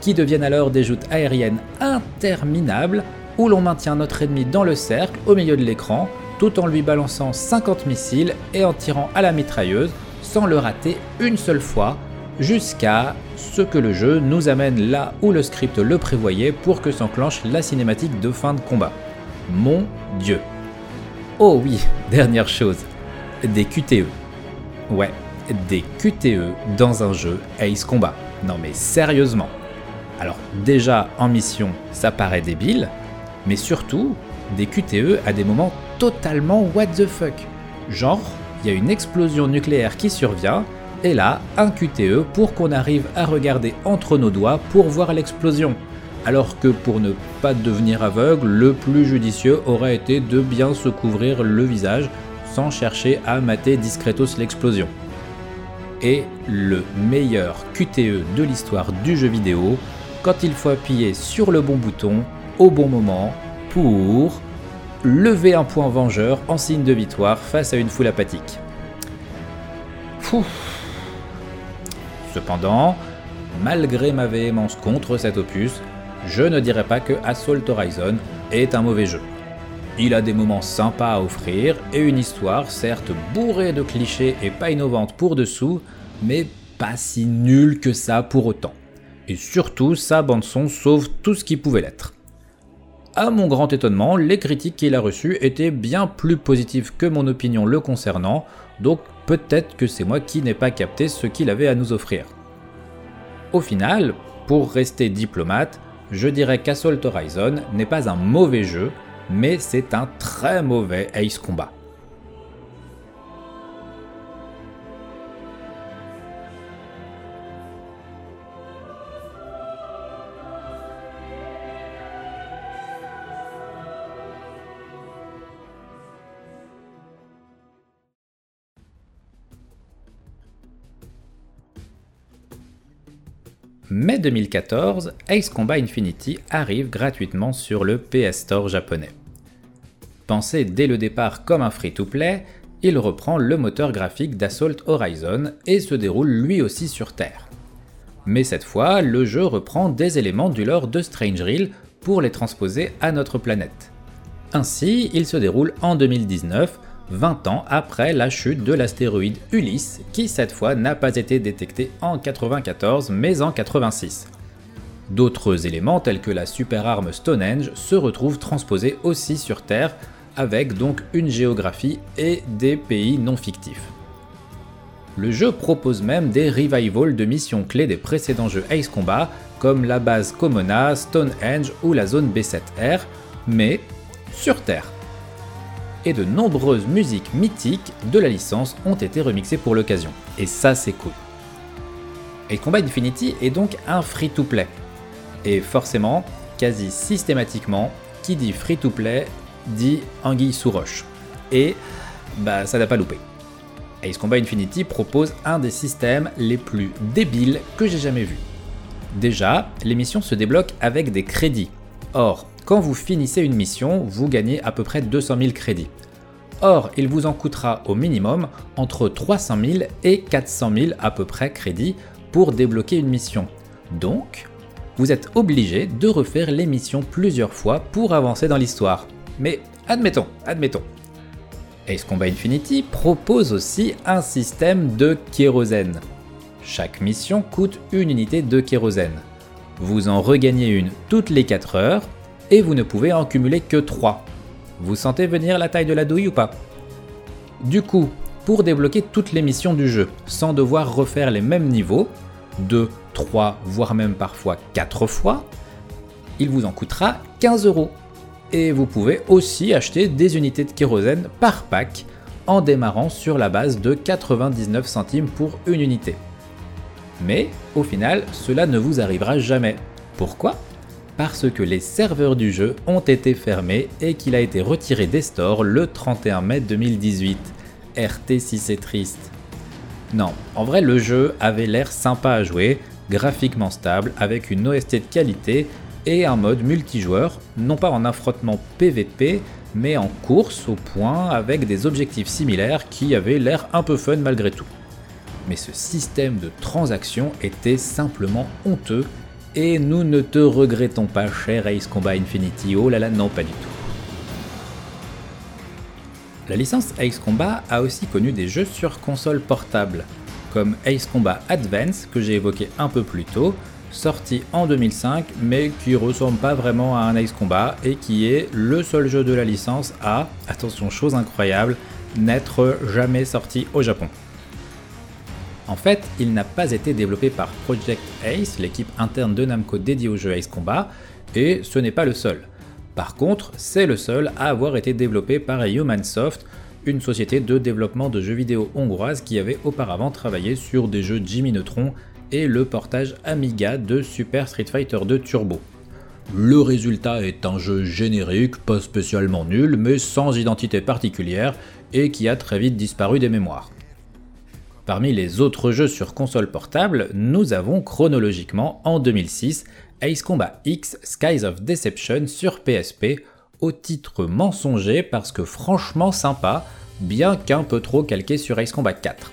qui deviennent alors des joutes aériennes interminables où l'on maintient notre ennemi dans le cercle au milieu de l'écran tout en lui balançant 50 missiles et en tirant à la mitrailleuse sans le rater une seule fois, jusqu'à ce que le jeu nous amène là où le script le prévoyait pour que s'enclenche la cinématique de fin de combat. Mon dieu. Oh oui, [LAUGHS] dernière chose, des QTE. Ouais, des QTE dans un jeu Ace Combat. Non mais sérieusement. Alors déjà en mission, ça paraît débile, mais surtout, des QTE à des moments totalement what the fuck. Genre, il y a une explosion nucléaire qui survient, et là, un QTE pour qu'on arrive à regarder entre nos doigts pour voir l'explosion. Alors que pour ne pas devenir aveugle, le plus judicieux aurait été de bien se couvrir le visage chercher à mater discretos l'explosion. Et le meilleur QTE de l'histoire du jeu vidéo, quand il faut appuyer sur le bon bouton au bon moment pour lever un point vengeur en signe de victoire face à une foule apathique. Cependant, malgré ma véhémence contre cet opus, je ne dirais pas que Assault Horizon est un mauvais jeu. Il a des moments sympas à offrir et une histoire certes bourrée de clichés et pas innovante pour dessous, mais pas si nulle que ça pour autant. Et surtout, sa bande son sauve tout ce qui pouvait l'être. À mon grand étonnement, les critiques qu'il a reçues étaient bien plus positives que mon opinion le concernant, donc peut-être que c'est moi qui n'ai pas capté ce qu'il avait à nous offrir. Au final, pour rester diplomate, je dirais qu'Assault Horizon n'est pas un mauvais jeu, mais c'est un très mauvais Ace Combat. Mai 2014, Ace Combat Infinity arrive gratuitement sur le PS Store japonais. Pensé dès le départ comme un free-to-play, il reprend le moteur graphique d'Assault Horizon et se déroule lui aussi sur Terre. Mais cette fois, le jeu reprend des éléments du lore de Strange Reel pour les transposer à notre planète. Ainsi, il se déroule en 2019 20 ans après la chute de l'astéroïde Ulysse, qui cette fois n'a pas été détecté en 94 mais en 86. D'autres éléments tels que la super arme Stonehenge se retrouvent transposés aussi sur Terre, avec donc une géographie et des pays non fictifs. Le jeu propose même des revivals de missions clés des précédents jeux Ace Combat, comme la base Komona, Stonehenge ou la zone B7R, mais sur Terre et de nombreuses musiques mythiques de la licence ont été remixées pour l'occasion. Et ça c'est cool. Et Combat Infinity est donc un free-to-play. Et forcément, quasi systématiquement, qui dit free-to-play dit anguille sous. Et bah ça n'a pas loupé. Ace Combat Infinity propose un des systèmes les plus débiles que j'ai jamais vu. Déjà, les missions se débloquent avec des crédits. Or, quand vous finissez une mission, vous gagnez à peu près 200 000 crédits. Or, il vous en coûtera au minimum entre 300 000 et 400 000 à peu près crédits pour débloquer une mission. Donc, vous êtes obligé de refaire les missions plusieurs fois pour avancer dans l'histoire. Mais admettons, admettons. Ace Combat Infinity propose aussi un système de kérosène. Chaque mission coûte une unité de kérosène. Vous en regagnez une toutes les 4 heures et vous ne pouvez en cumuler que 3. Vous sentez venir la taille de la douille ou pas? Du coup, pour débloquer toutes les missions du jeu, sans devoir refaire les mêmes niveaux, 2, 3, voire même parfois 4 fois, il vous en coûtera 15 euros. Et vous pouvez aussi acheter des unités de kérosène par pack en démarrant sur la base de 99 centimes pour une unité. Mais au final, cela ne vous arrivera jamais. Pourquoi? Parce que les serveurs du jeu ont été fermés et qu'il a été retiré des stores le 31 mai 2018. RT si c'est triste. Non, en vrai le jeu avait l'air sympa à jouer, graphiquement stable, avec une OST de qualité et un mode multijoueur, non pas en affrontement PVP, mais en course au point avec des objectifs similaires qui avaient l'air un peu fun malgré tout. Mais ce système de transaction était simplement honteux et nous ne te regrettons pas, cher Ace Combat Infinity. Oh là là, non, pas du tout. La licence Ace Combat a aussi connu des jeux sur console portable, comme Ace Combat Advance que j'ai évoqué un peu plus tôt, sorti en 2005 mais qui ressemble pas vraiment à un Ace Combat et qui est le seul jeu de la licence à, attention chose incroyable, n'être jamais sorti au Japon. En fait, il n'a pas été développé par Project Ace, l'équipe interne de Namco dédiée au jeu Ace Combat, et ce n'est pas le seul. Par contre, c'est le seul à avoir été développé par Humansoft, une société de développement de jeux vidéo hongroise qui avait auparavant travaillé sur des jeux Jimmy Neutron et le portage Amiga de Super Street Fighter 2 Turbo. Le résultat est un jeu générique, pas spécialement nul, mais sans identité particulière, et qui a très vite disparu des mémoires. Parmi les autres jeux sur console portable, nous avons chronologiquement en 2006 Ace Combat X Skies of Deception sur PSP, au titre mensonger parce que franchement sympa, bien qu'un peu trop calqué sur Ace Combat 4.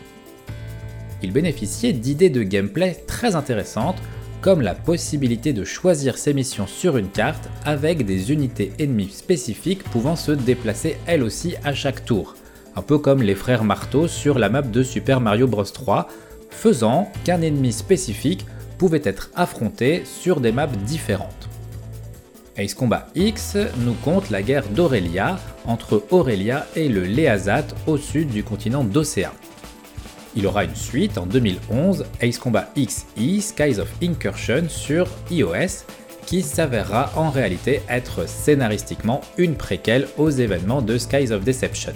Il bénéficiait d'idées de gameplay très intéressantes, comme la possibilité de choisir ses missions sur une carte avec des unités ennemies spécifiques pouvant se déplacer elles aussi à chaque tour un peu comme les frères Marteau sur la map de Super Mario Bros 3, faisant qu'un ennemi spécifique pouvait être affronté sur des maps différentes. Ace Combat X nous compte la guerre d'Aurelia entre Aurelia et le Léazat au sud du continent d'Océan. Il aura une suite en 2011, Ace Combat XE Skies of Incursion sur iOS, qui s'avérera en réalité être scénaristiquement une préquelle aux événements de Skies of Deception.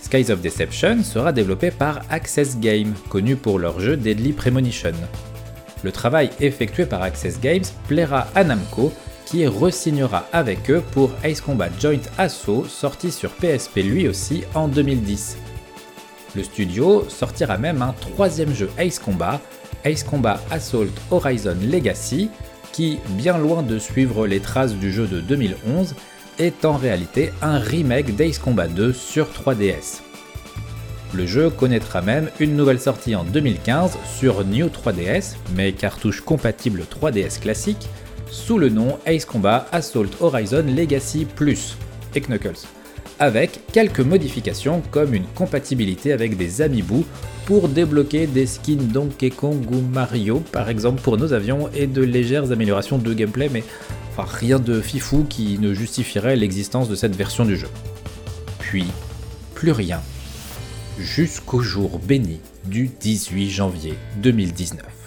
Skies of Deception sera développé par Access Games, connu pour leur jeu Deadly Premonition. Le travail effectué par Access Games plaira à Namco, qui resignera avec eux pour Ace Combat Joint Assault, sorti sur PSP lui aussi en 2010. Le studio sortira même un troisième jeu Ace Combat, Ace Combat Assault Horizon Legacy, qui, bien loin de suivre les traces du jeu de 2011, est en réalité un remake d'Ace Combat 2 sur 3DS. Le jeu connaîtra même une nouvelle sortie en 2015 sur New 3DS, mais cartouche compatible 3DS classique, sous le nom Ace Combat Assault Horizon Legacy Plus. Et Knuckles, avec quelques modifications comme une compatibilité avec des amiibo pour débloquer des skins Donkey Kong ou Mario par exemple pour nos avions et de légères améliorations de gameplay mais rien de fifou qui ne justifierait l'existence de cette version du jeu. Puis, plus rien. Jusqu'au jour béni du 18 janvier 2019.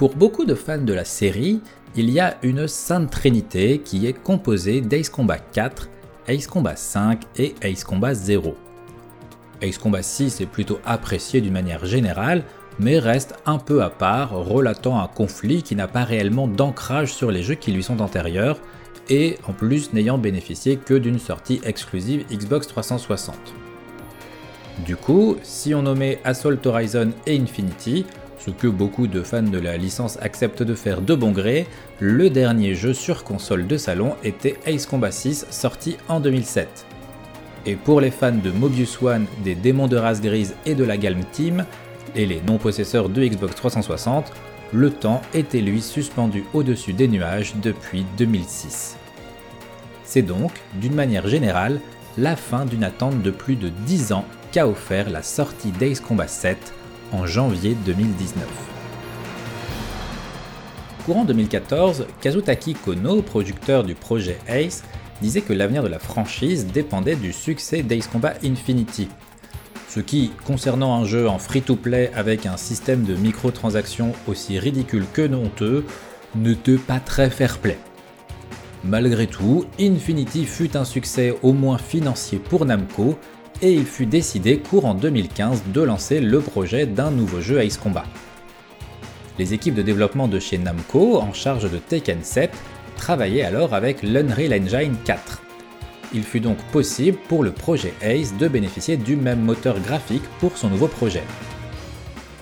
Pour beaucoup de fans de la série, il y a une sainte trinité qui est composée d'Ace Combat 4, Ace Combat 5 et Ace Combat 0. Ace Combat 6 est plutôt apprécié d'une manière générale, mais reste un peu à part, relatant un conflit qui n'a pas réellement d'ancrage sur les jeux qui lui sont antérieurs, et en plus n'ayant bénéficié que d'une sortie exclusive Xbox 360. Du coup, si on nommait Assault Horizon et Infinity, ce que beaucoup de fans de la licence acceptent de faire de bon gré, le dernier jeu sur console de salon était Ace Combat 6 sorti en 2007. Et pour les fans de Mobius One, des démons de race grise et de la Galm Team, et les non-possesseurs de Xbox 360, le temps était lui suspendu au-dessus des nuages depuis 2006. C'est donc, d'une manière générale, la fin d'une attente de plus de 10 ans qu'a offert la sortie d'Ace Combat 7 en janvier 2019. Courant 2014, Kazutaki Kono, producteur du projet Ace, disait que l'avenir de la franchise dépendait du succès d'Ace Combat Infinity. Ce qui, concernant un jeu en free-to-play avec un système de microtransactions aussi ridicule que honteux, n'était pas très fair-play. Malgré tout, Infinity fut un succès au moins financier pour Namco et il fut décidé courant 2015 de lancer le projet d'un nouveau jeu Ace Combat. Les équipes de développement de chez Namco, en charge de Tekken 7, travaillaient alors avec l'Unreal Engine 4. Il fut donc possible pour le projet Ace de bénéficier du même moteur graphique pour son nouveau projet.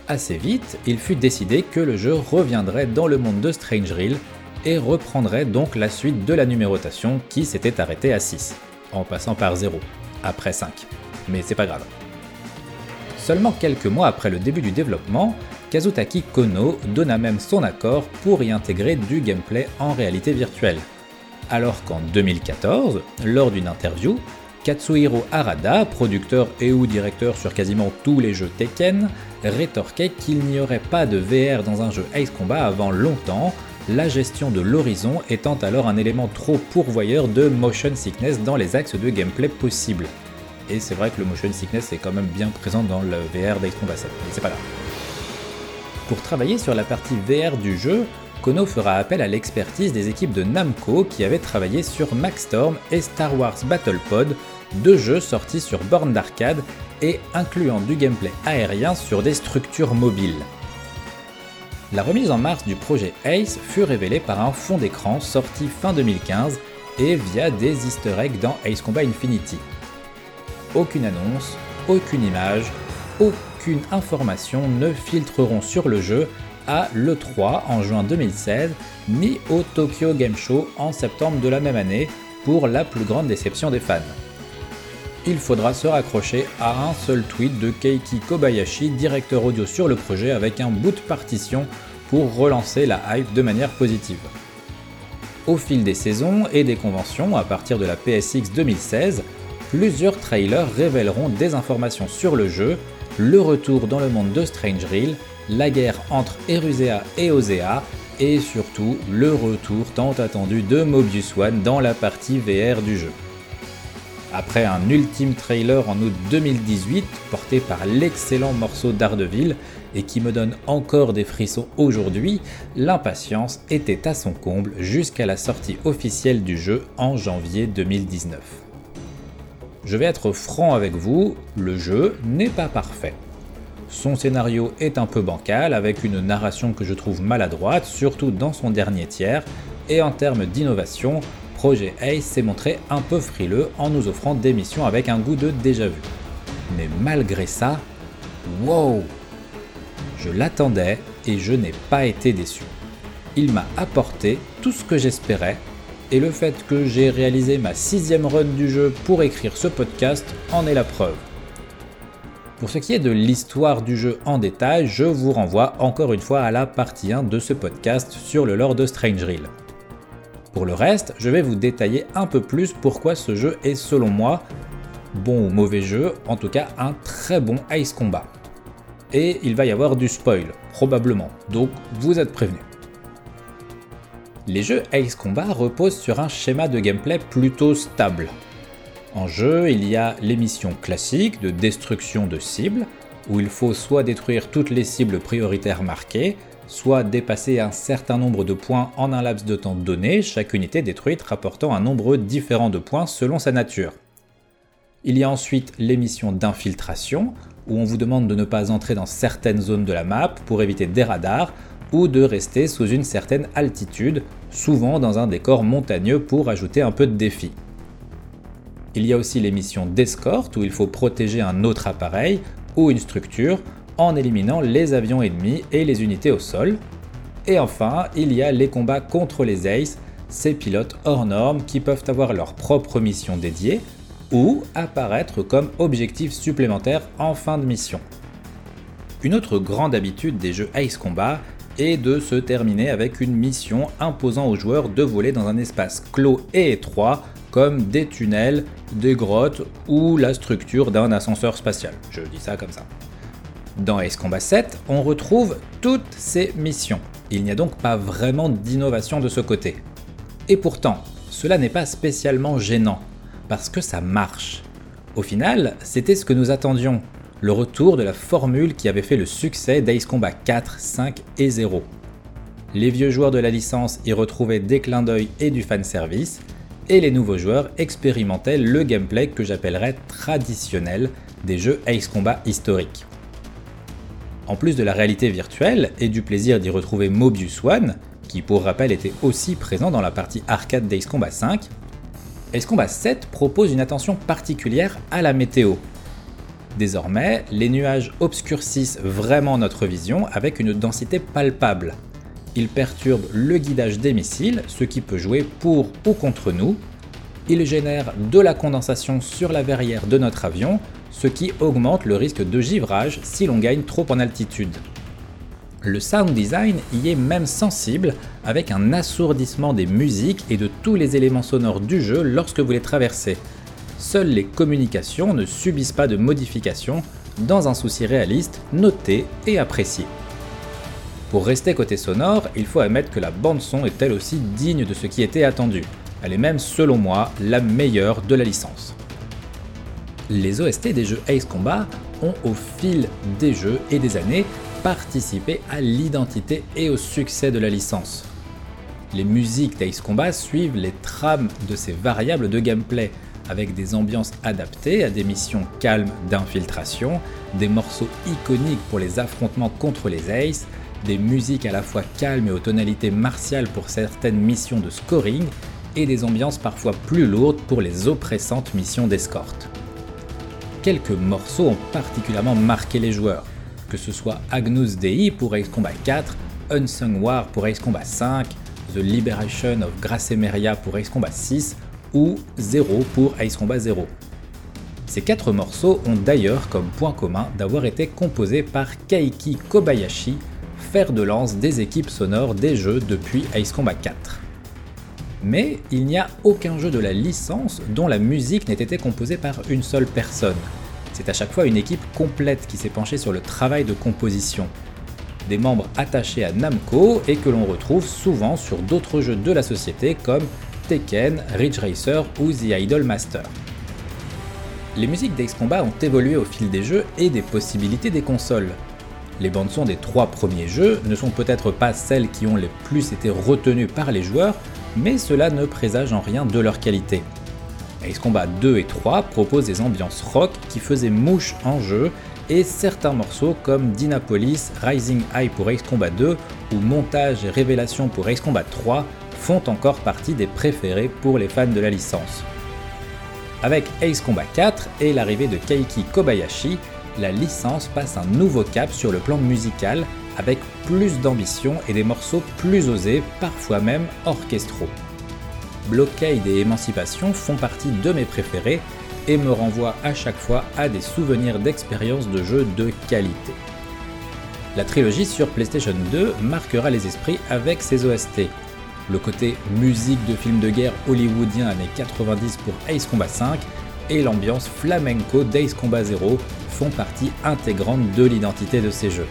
Assez vite, il fut décidé que le jeu reviendrait dans le monde de Strange Reel et reprendrait donc la suite de la numérotation qui s'était arrêtée à 6, en passant par 0, après 5 mais c'est pas grave. Seulement quelques mois après le début du développement, Kazutaki Kono donna même son accord pour y intégrer du gameplay en réalité virtuelle. Alors qu'en 2014, lors d'une interview, Katsuhiro Harada, producteur et ou directeur sur quasiment tous les jeux Tekken, rétorquait qu'il n'y aurait pas de VR dans un jeu Ace Combat avant longtemps, la gestion de l'horizon étant alors un élément trop pourvoyeur de motion sickness dans les axes de gameplay possibles. Et c'est vrai que le motion sickness est quand même bien présent dans le VR Combat 7, mais c'est pas grave. Pour travailler sur la partie VR du jeu, Kono fera appel à l'expertise des équipes de Namco qui avaient travaillé sur Maxstorm et Star Wars Battle Pod, deux jeux sortis sur borne d'arcade et incluant du gameplay aérien sur des structures mobiles. La remise en mars du projet Ace fut révélée par un fond d'écran sorti fin 2015 et via des easter eggs dans Ace Combat Infinity aucune annonce, aucune image, aucune information ne filtreront sur le jeu à l'E3 en juin 2016, ni au Tokyo Game Show en septembre de la même année, pour la plus grande déception des fans. Il faudra se raccrocher à un seul tweet de Keiki Kobayashi, directeur audio sur le projet, avec un bout de partition pour relancer la hype de manière positive. Au fil des saisons et des conventions, à partir de la PSX 2016, plusieurs trailers révéleront des informations sur le jeu, le retour dans le monde de Strange Reel, la guerre entre Erusea et Osea, et surtout le retour tant attendu de Mobius One dans la partie VR du jeu. Après un ultime trailer en août 2018 porté par l'excellent morceau d'Ardeville et qui me donne encore des frissons aujourd'hui, l'impatience était à son comble jusqu'à la sortie officielle du jeu en janvier 2019. Je vais être franc avec vous, le jeu n'est pas parfait. Son scénario est un peu bancal, avec une narration que je trouve maladroite, surtout dans son dernier tiers, et en termes d'innovation, Projet Ace s'est montré un peu frileux en nous offrant des missions avec un goût de déjà-vu. Mais malgré ça, wow Je l'attendais et je n'ai pas été déçu. Il m'a apporté tout ce que j'espérais et le fait que j'ai réalisé ma sixième run du jeu pour écrire ce podcast en est la preuve. Pour ce qui est de l'histoire du jeu en détail, je vous renvoie encore une fois à la partie 1 de ce podcast sur le lore de Strange Reel. Pour le reste, je vais vous détailler un peu plus pourquoi ce jeu est selon moi, bon ou mauvais jeu, en tout cas un très bon Ice Combat. Et il va y avoir du spoil, probablement, donc vous êtes prévenus. Les jeux Ace Combat reposent sur un schéma de gameplay plutôt stable. En jeu, il y a les missions classiques de destruction de cibles, où il faut soit détruire toutes les cibles prioritaires marquées, soit dépasser un certain nombre de points en un laps de temps donné, chaque unité détruite rapportant un nombre différent de points selon sa nature. Il y a ensuite les missions d'infiltration, où on vous demande de ne pas entrer dans certaines zones de la map pour éviter des radars, ou de rester sous une certaine altitude, souvent dans un décor montagneux pour ajouter un peu de défi. Il y a aussi les missions d'escorte où il faut protéger un autre appareil ou une structure en éliminant les avions ennemis et les unités au sol. Et enfin, il y a les combats contre les Ace, ces pilotes hors normes qui peuvent avoir leur propre mission dédiée ou apparaître comme objectif supplémentaire en fin de mission. Une autre grande habitude des jeux Ace Combat est de se terminer avec une mission imposant aux joueurs de voler dans un espace clos et étroit comme des tunnels, des grottes ou la structure d'un ascenseur spatial. Je dis ça comme ça. Dans Ace Combat 7, on retrouve toutes ces missions. Il n'y a donc pas vraiment d'innovation de ce côté. Et pourtant, cela n'est pas spécialement gênant, parce que ça marche. Au final, c'était ce que nous attendions, le retour de la formule qui avait fait le succès d'Ace Combat 4, 5 et 0. Les vieux joueurs de la licence y retrouvaient des clins d'œil et du fanservice, et les nouveaux joueurs expérimentaient le gameplay que j'appellerais traditionnel des jeux Ace Combat historiques. En plus de la réalité virtuelle et du plaisir d'y retrouver Mobius One, qui pour rappel était aussi présent dans la partie arcade d'Ace Combat 5, Ace Combat 7 propose une attention particulière à la météo. Désormais, les nuages obscurcissent vraiment notre vision avec une densité palpable. Ils perturbent le guidage des missiles, ce qui peut jouer pour ou contre nous. Ils génèrent de la condensation sur la verrière de notre avion, ce qui augmente le risque de givrage si l'on gagne trop en altitude. Le sound design y est même sensible avec un assourdissement des musiques et de tous les éléments sonores du jeu lorsque vous les traversez. Seules les communications ne subissent pas de modifications dans un souci réaliste, noté et apprécié. Pour rester côté sonore, il faut admettre que la bande son est elle aussi digne de ce qui était attendu. Elle est même selon moi la meilleure de la licence les OST des jeux Ace Combat ont au fil des jeux et des années participé à l'identité et au succès de la licence. Les musiques d'Ace Combat suivent les trames de ces variables de gameplay, avec des ambiances adaptées à des missions calmes d'infiltration, des morceaux iconiques pour les affrontements contre les Ace, des musiques à la fois calmes et aux tonalités martiales pour certaines missions de scoring, et des ambiances parfois plus lourdes pour les oppressantes missions d'escorte. Quelques morceaux ont particulièrement marqué les joueurs, que ce soit Agnus Dei pour Ace Combat 4, Unsung War pour Ace Combat 5, The Liberation of Gracemeria pour Ace Combat 6 ou Zero pour Ace Combat 0. Ces quatre morceaux ont d'ailleurs comme point commun d'avoir été composés par Kaiki Kobayashi, fer de lance des équipes sonores des jeux depuis Ace Combat 4 mais il n'y a aucun jeu de la licence dont la musique n'ait été composée par une seule personne. C'est à chaque fois une équipe complète qui s'est penchée sur le travail de composition. Des membres attachés à Namco et que l'on retrouve souvent sur d'autres jeux de la société comme Tekken, Ridge Racer ou The Idol Master. Les musiques d'Ace Combat ont évolué au fil des jeux et des possibilités des consoles. Les bandes son des trois premiers jeux ne sont peut-être pas celles qui ont les plus été retenues par les joueurs, mais cela ne présage en rien de leur qualité. Ace Combat 2 et 3 proposent des ambiances rock qui faisaient mouche en jeu, et certains morceaux comme Dinapolis, Rising High pour Ace Combat 2 ou Montage et Révélation pour Ace Combat 3 font encore partie des préférés pour les fans de la licence. Avec Ace Combat 4 et l'arrivée de Kaiki Kobayashi, la licence passe un nouveau cap sur le plan musical avec plus d'ambition et des morceaux plus osés, parfois même orchestraux. Blockade et Émancipation font partie de mes préférés et me renvoient à chaque fois à des souvenirs d'expériences de jeu de qualité. La trilogie sur PlayStation 2 marquera les esprits avec ses OST. Le côté musique de film de guerre hollywoodien années 90 pour Ace Combat 5 et l'ambiance flamenco d'Ace Combat 0 font partie intégrante de l'identité de ces jeux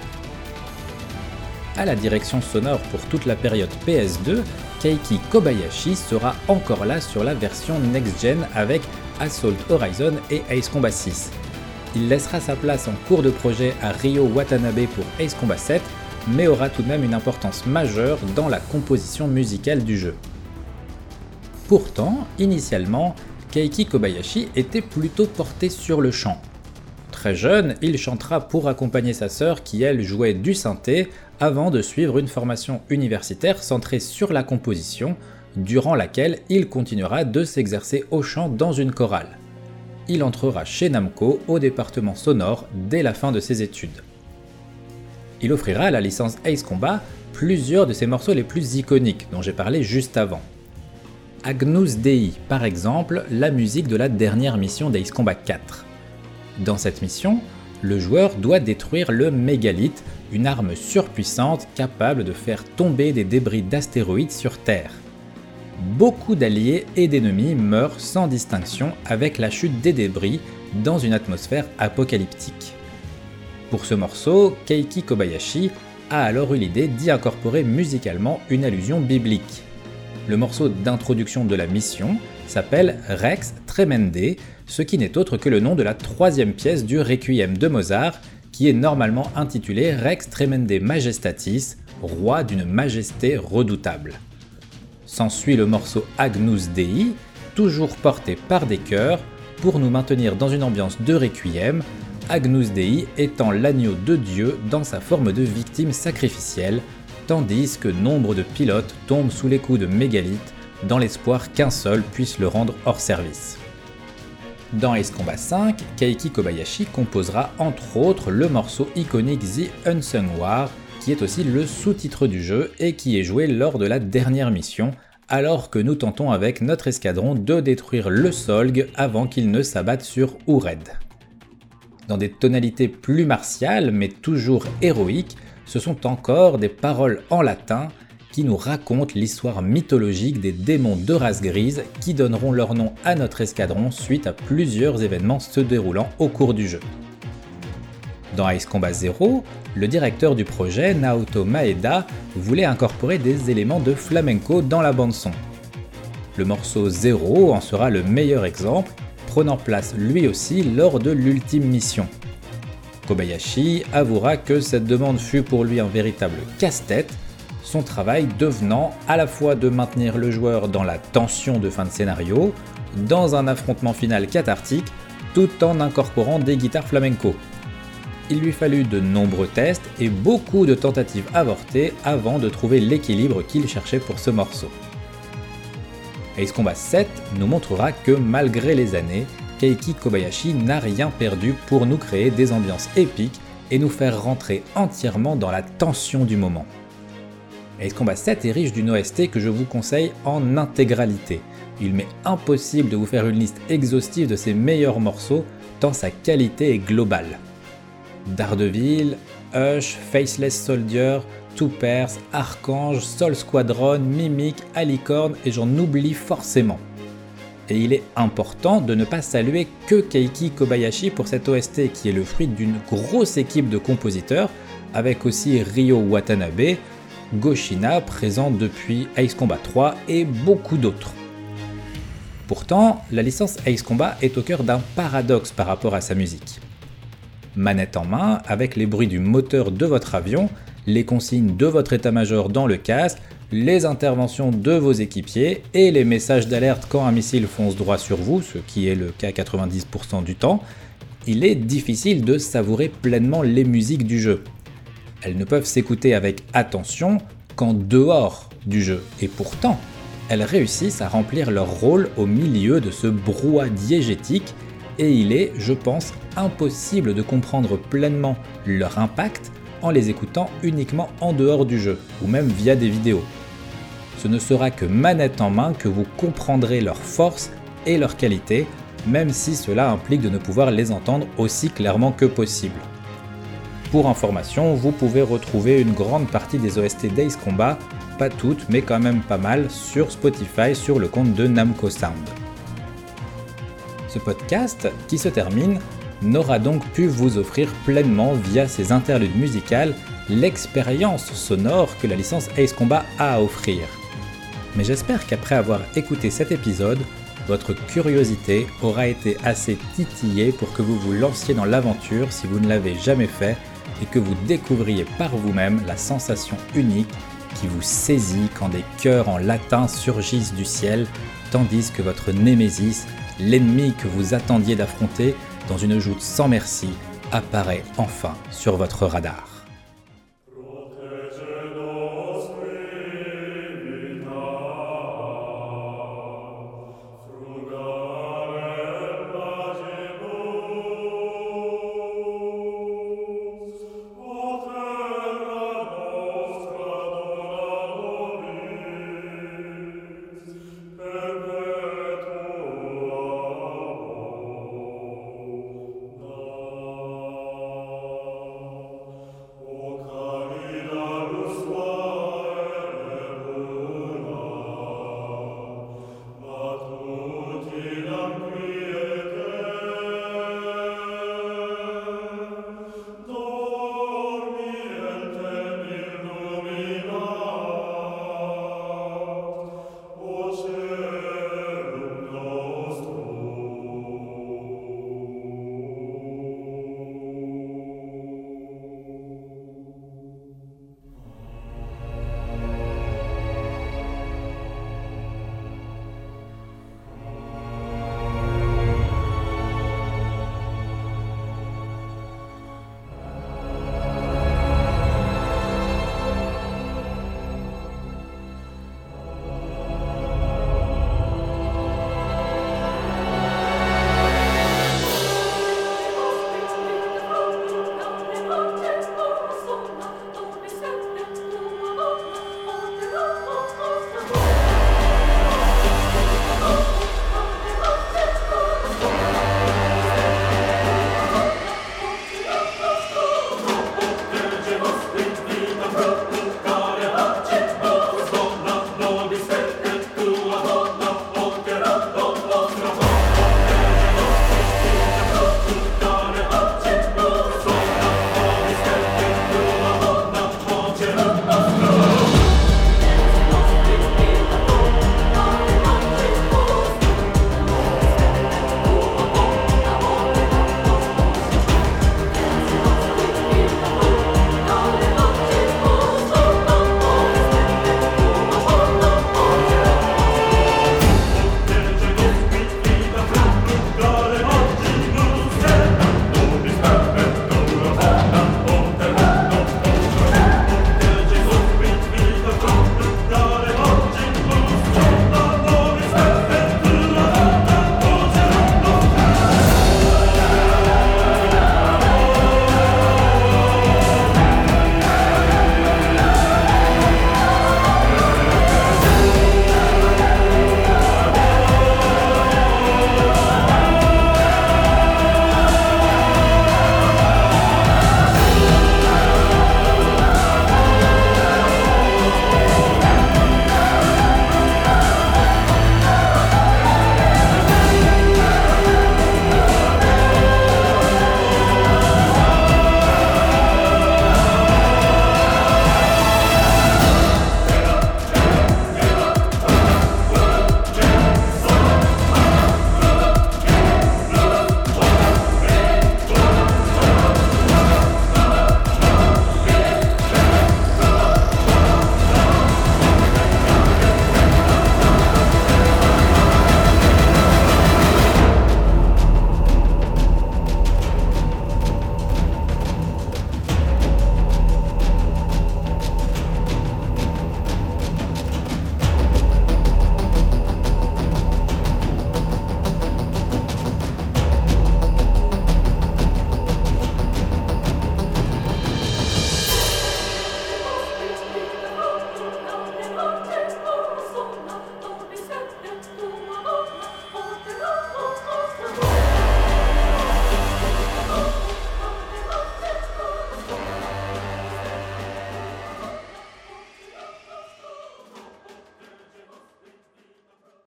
à la direction sonore pour toute la période PS2, Keiki Kobayashi sera encore là sur la version next-gen avec Assault Horizon et Ace Combat 6. Il laissera sa place en cours de projet à Ryo Watanabe pour Ace Combat 7, mais aura tout de même une importance majeure dans la composition musicale du jeu. Pourtant, initialement, Keiki Kobayashi était plutôt porté sur le chant. Très jeune, il chantera pour accompagner sa sœur qui elle jouait du synthé avant de suivre une formation universitaire centrée sur la composition, durant laquelle il continuera de s'exercer au chant dans une chorale. Il entrera chez Namco au département sonore dès la fin de ses études. Il offrira à la licence Ace Combat plusieurs de ses morceaux les plus iconiques dont j'ai parlé juste avant. Agnus Dei, par exemple, la musique de la dernière mission d'Ace Combat 4. Dans cette mission, le joueur doit détruire le mégalith, une arme surpuissante capable de faire tomber des débris d'astéroïdes sur Terre. Beaucoup d'alliés et d'ennemis meurent sans distinction avec la chute des débris dans une atmosphère apocalyptique. Pour ce morceau, Keiki Kobayashi a alors eu l'idée d'y incorporer musicalement une allusion biblique. Le morceau d'introduction de la mission s'appelle Rex Tremende, ce qui n'est autre que le nom de la troisième pièce du Requiem de Mozart, qui est normalement intitulée Rex Tremende Majestatis, roi d'une majesté redoutable. S'ensuit le morceau Agnus Dei, toujours porté par des chœurs, pour nous maintenir dans une ambiance de Requiem, Agnus Dei étant l'agneau de Dieu dans sa forme de victime sacrificielle, tandis que nombre de pilotes tombent sous les coups de mégalithes dans l'espoir qu'un seul puisse le rendre hors service. Dans Ace Combat 5, Keiki Kobayashi composera entre autres le morceau iconique The Unsung War, qui est aussi le sous-titre du jeu et qui est joué lors de la dernière mission, alors que nous tentons avec notre escadron de détruire le Solg avant qu'il ne s'abatte sur Ured. Dans des tonalités plus martiales mais toujours héroïques, ce sont encore des paroles en latin qui nous racontent l'histoire mythologique des démons de race grise qui donneront leur nom à notre escadron suite à plusieurs événements se déroulant au cours du jeu. Dans Ice Combat 0, le directeur du projet, Naoto Maeda, voulait incorporer des éléments de flamenco dans la bande-son. Le morceau 0 en sera le meilleur exemple, prenant place lui aussi lors de l'ultime mission. Kobayashi avouera que cette demande fut pour lui un véritable casse-tête, son travail devenant à la fois de maintenir le joueur dans la tension de fin de scénario, dans un affrontement final cathartique, tout en incorporant des guitares flamenco. Il lui fallut de nombreux tests et beaucoup de tentatives avortées avant de trouver l'équilibre qu'il cherchait pour ce morceau. Ace Combat 7 nous montrera que malgré les années, Keiki Kobayashi n'a rien perdu pour nous créer des ambiances épiques et nous faire rentrer entièrement dans la tension du moment. Ace Combat 7 est riche d'une OST que je vous conseille en intégralité. Il m'est impossible de vous faire une liste exhaustive de ses meilleurs morceaux tant sa qualité est globale. Daredevil, Hush, Faceless Soldier, Two Pairs, Archange, Soul Squadron, Mimic, Alicorn et j'en oublie forcément et il est important de ne pas saluer que Keiki Kobayashi pour cette OST qui est le fruit d'une grosse équipe de compositeurs, avec aussi Ryo Watanabe, Goshina présent depuis Ace Combat 3 et beaucoup d'autres. Pourtant, la licence Ace Combat est au cœur d'un paradoxe par rapport à sa musique. Manette en main, avec les bruits du moteur de votre avion, les consignes de votre état-major dans le casque, les interventions de vos équipiers et les messages d'alerte quand un missile fonce droit sur vous, ce qui est le cas 90% du temps, il est difficile de savourer pleinement les musiques du jeu. Elles ne peuvent s'écouter avec attention qu'en dehors du jeu, et pourtant, elles réussissent à remplir leur rôle au milieu de ce brouhaha diégétique, et il est, je pense, impossible de comprendre pleinement leur impact en les écoutant uniquement en dehors du jeu, ou même via des vidéos. Ce ne sera que manette en main que vous comprendrez leur force et leur qualité, même si cela implique de ne pouvoir les entendre aussi clairement que possible. Pour information, vous pouvez retrouver une grande partie des OST Days Combat, pas toutes mais quand même pas mal, sur Spotify sur le compte de Namco Sound. Ce podcast, qui se termine, n'aura donc pu vous offrir pleinement via ses interludes musicales l'expérience sonore que la licence Ace Combat a à offrir. Mais j'espère qu'après avoir écouté cet épisode, votre curiosité aura été assez titillée pour que vous vous lanciez dans l'aventure si vous ne l'avez jamais fait et que vous découvriez par vous-même la sensation unique qui vous saisit quand des cœurs en latin surgissent du ciel, tandis que votre némésis, l'ennemi que vous attendiez d'affronter, dans une joute sans merci apparaît enfin sur votre radar.